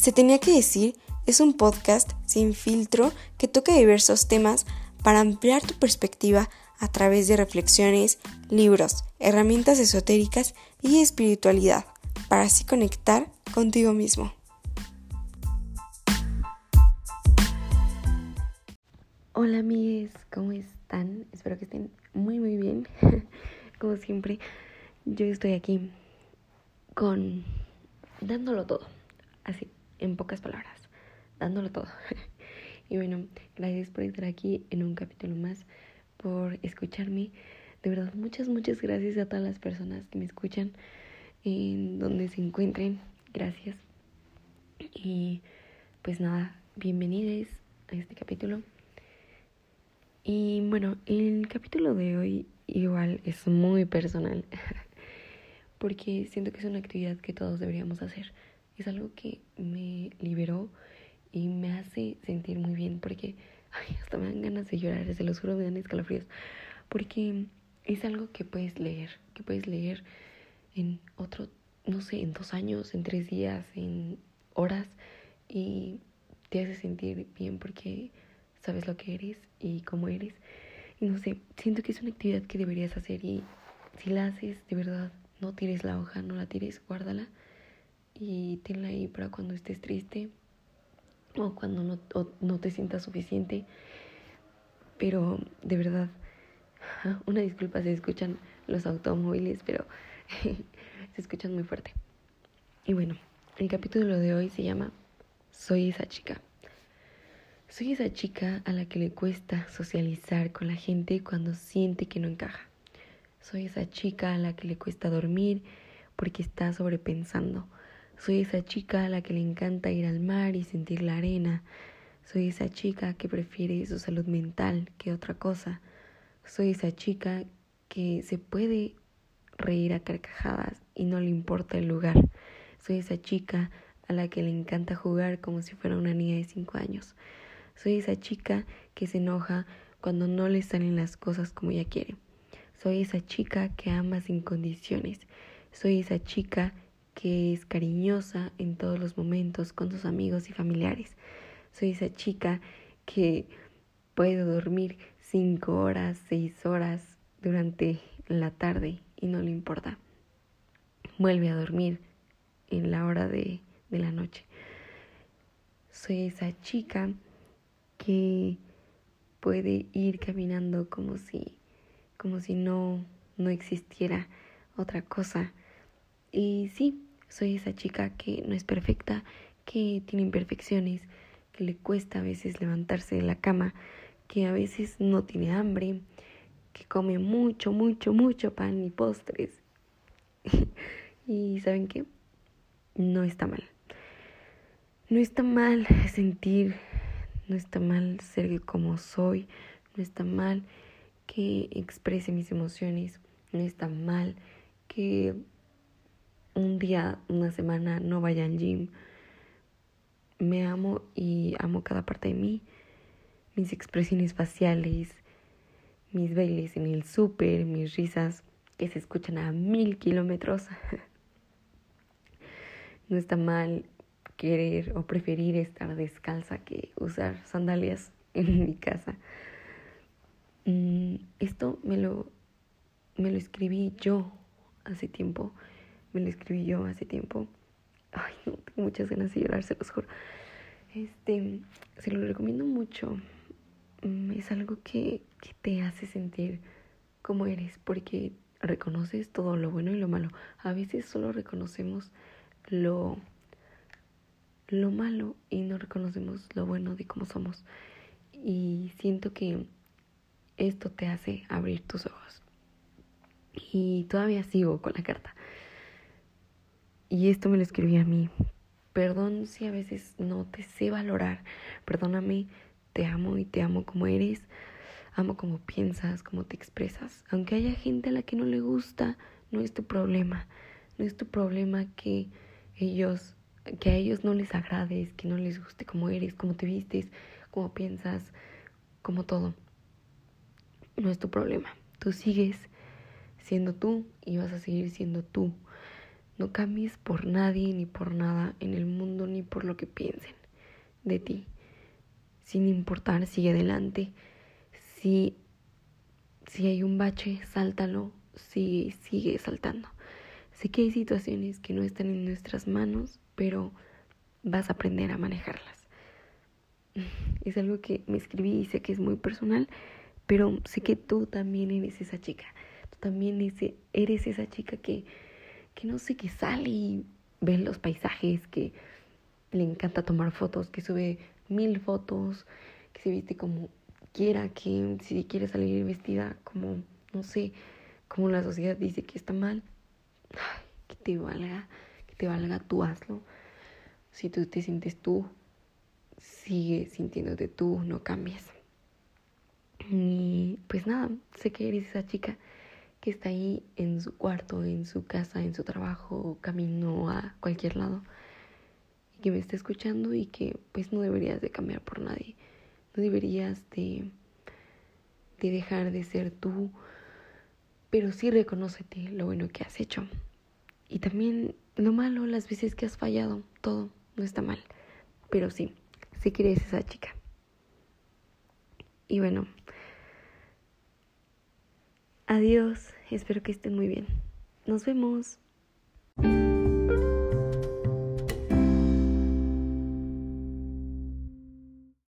Se tenía que decir es un podcast sin filtro que toca diversos temas para ampliar tu perspectiva a través de reflexiones, libros, herramientas esotéricas y espiritualidad, para así conectar contigo mismo. Hola amigues, ¿cómo están? Espero que estén muy muy bien. Como siempre, yo estoy aquí con dándolo todo, así, en pocas palabras, dándolo todo. y bueno, gracias por estar aquí en un capítulo más, por escucharme. De verdad, muchas, muchas gracias a todas las personas que me escuchan en donde se encuentren. Gracias. Y pues nada, bienvenidos a este capítulo. Y bueno, el capítulo de hoy igual es muy personal, porque siento que es una actividad que todos deberíamos hacer. Es algo que me liberó y me hace sentir muy bien, porque ay, hasta me dan ganas de llorar, se los juro, me dan escalofríos, porque es algo que puedes leer, que puedes leer en otro, no sé, en dos años, en tres días, en horas, y te hace sentir bien porque sabes lo que eres y cómo eres. Y no sé, siento que es una actividad que deberías hacer y si la haces, de verdad, no tires la hoja, no la tires, guárdala y tenla ahí para cuando estés triste o cuando no, no te sientas suficiente. Pero de verdad, una disculpa si escuchan los automóviles, pero se escuchan muy fuerte. Y bueno, el capítulo de hoy se llama Soy esa chica. Soy esa chica a la que le cuesta socializar con la gente cuando siente que no encaja. Soy esa chica a la que le cuesta dormir porque está sobrepensando. Soy esa chica a la que le encanta ir al mar y sentir la arena. Soy esa chica que prefiere su salud mental que otra cosa. Soy esa chica que se puede reír a carcajadas y no le importa el lugar. Soy esa chica a la que le encanta jugar como si fuera una niña de cinco años. Soy esa chica que se enoja cuando no le salen las cosas como ella quiere. Soy esa chica que ama sin condiciones. Soy esa chica que es cariñosa en todos los momentos con sus amigos y familiares. Soy esa chica que puede dormir cinco horas, seis horas durante la tarde y no le importa. Vuelve a dormir en la hora de, de la noche. Soy esa chica que puede ir caminando como si, como si no, no existiera otra cosa. Y sí, soy esa chica que no es perfecta, que tiene imperfecciones, que le cuesta a veces levantarse de la cama, que a veces no tiene hambre, que come mucho, mucho, mucho pan y postres. y ¿saben qué? No está mal. No está mal sentir no está mal ser como soy, no está mal que exprese mis emociones, no está mal que un día, una semana no vaya al gym. Me amo y amo cada parte de mí, mis expresiones faciales, mis bailes en el súper, mis risas que se escuchan a mil kilómetros. no está mal querer o preferir estar descalza que usar sandalias en mi casa. Mm, esto me lo, me lo escribí yo hace tiempo. Me lo escribí yo hace tiempo. Ay, no, tengo muchas ganas de llorar, se los juro. Este, se lo recomiendo mucho. Mm, es algo que, que te hace sentir como eres, porque reconoces todo lo bueno y lo malo. A veces solo reconocemos lo lo malo y no reconocemos lo bueno de cómo somos. Y siento que esto te hace abrir tus ojos. Y todavía sigo con la carta. Y esto me lo escribí a mí. Perdón si a veces no te sé valorar. Perdóname, te amo y te amo como eres. Amo como piensas, como te expresas. Aunque haya gente a la que no le gusta, no es tu problema. No es tu problema que ellos que a ellos no les agrades, que no les guste cómo eres, cómo te vistes, cómo piensas, como todo. No es tu problema. Tú sigues siendo tú y vas a seguir siendo tú. No cambies por nadie ni por nada en el mundo ni por lo que piensen de ti. Sin importar, sigue adelante. Si, si hay un bache, sáltalo, sigue, sigue saltando. Sé que hay situaciones que no están en nuestras manos, pero vas a aprender a manejarlas. Es algo que me escribí y sé que es muy personal, pero sé que tú también eres esa chica. Tú también eres esa chica que, que no sé, que sale y ve los paisajes, que le encanta tomar fotos, que sube mil fotos, que se viste como quiera, que si quiere salir vestida como, no sé, como la sociedad dice que está mal, que te valga, que te valga, tú hazlo. Si tú te sientes tú, sigue sintiéndote tú, no cambies. Y pues nada, sé que eres esa chica que está ahí en su cuarto, en su casa, en su trabajo, camino a cualquier lado, y que me está escuchando y que pues no deberías de cambiar por nadie, no deberías de, de dejar de ser tú, pero sí reconócete lo bueno que has hecho. Y también lo malo, las veces que has fallado, todo no está mal, pero sí, que eres esa chica. Y bueno, adiós, espero que estén muy bien. Nos vemos.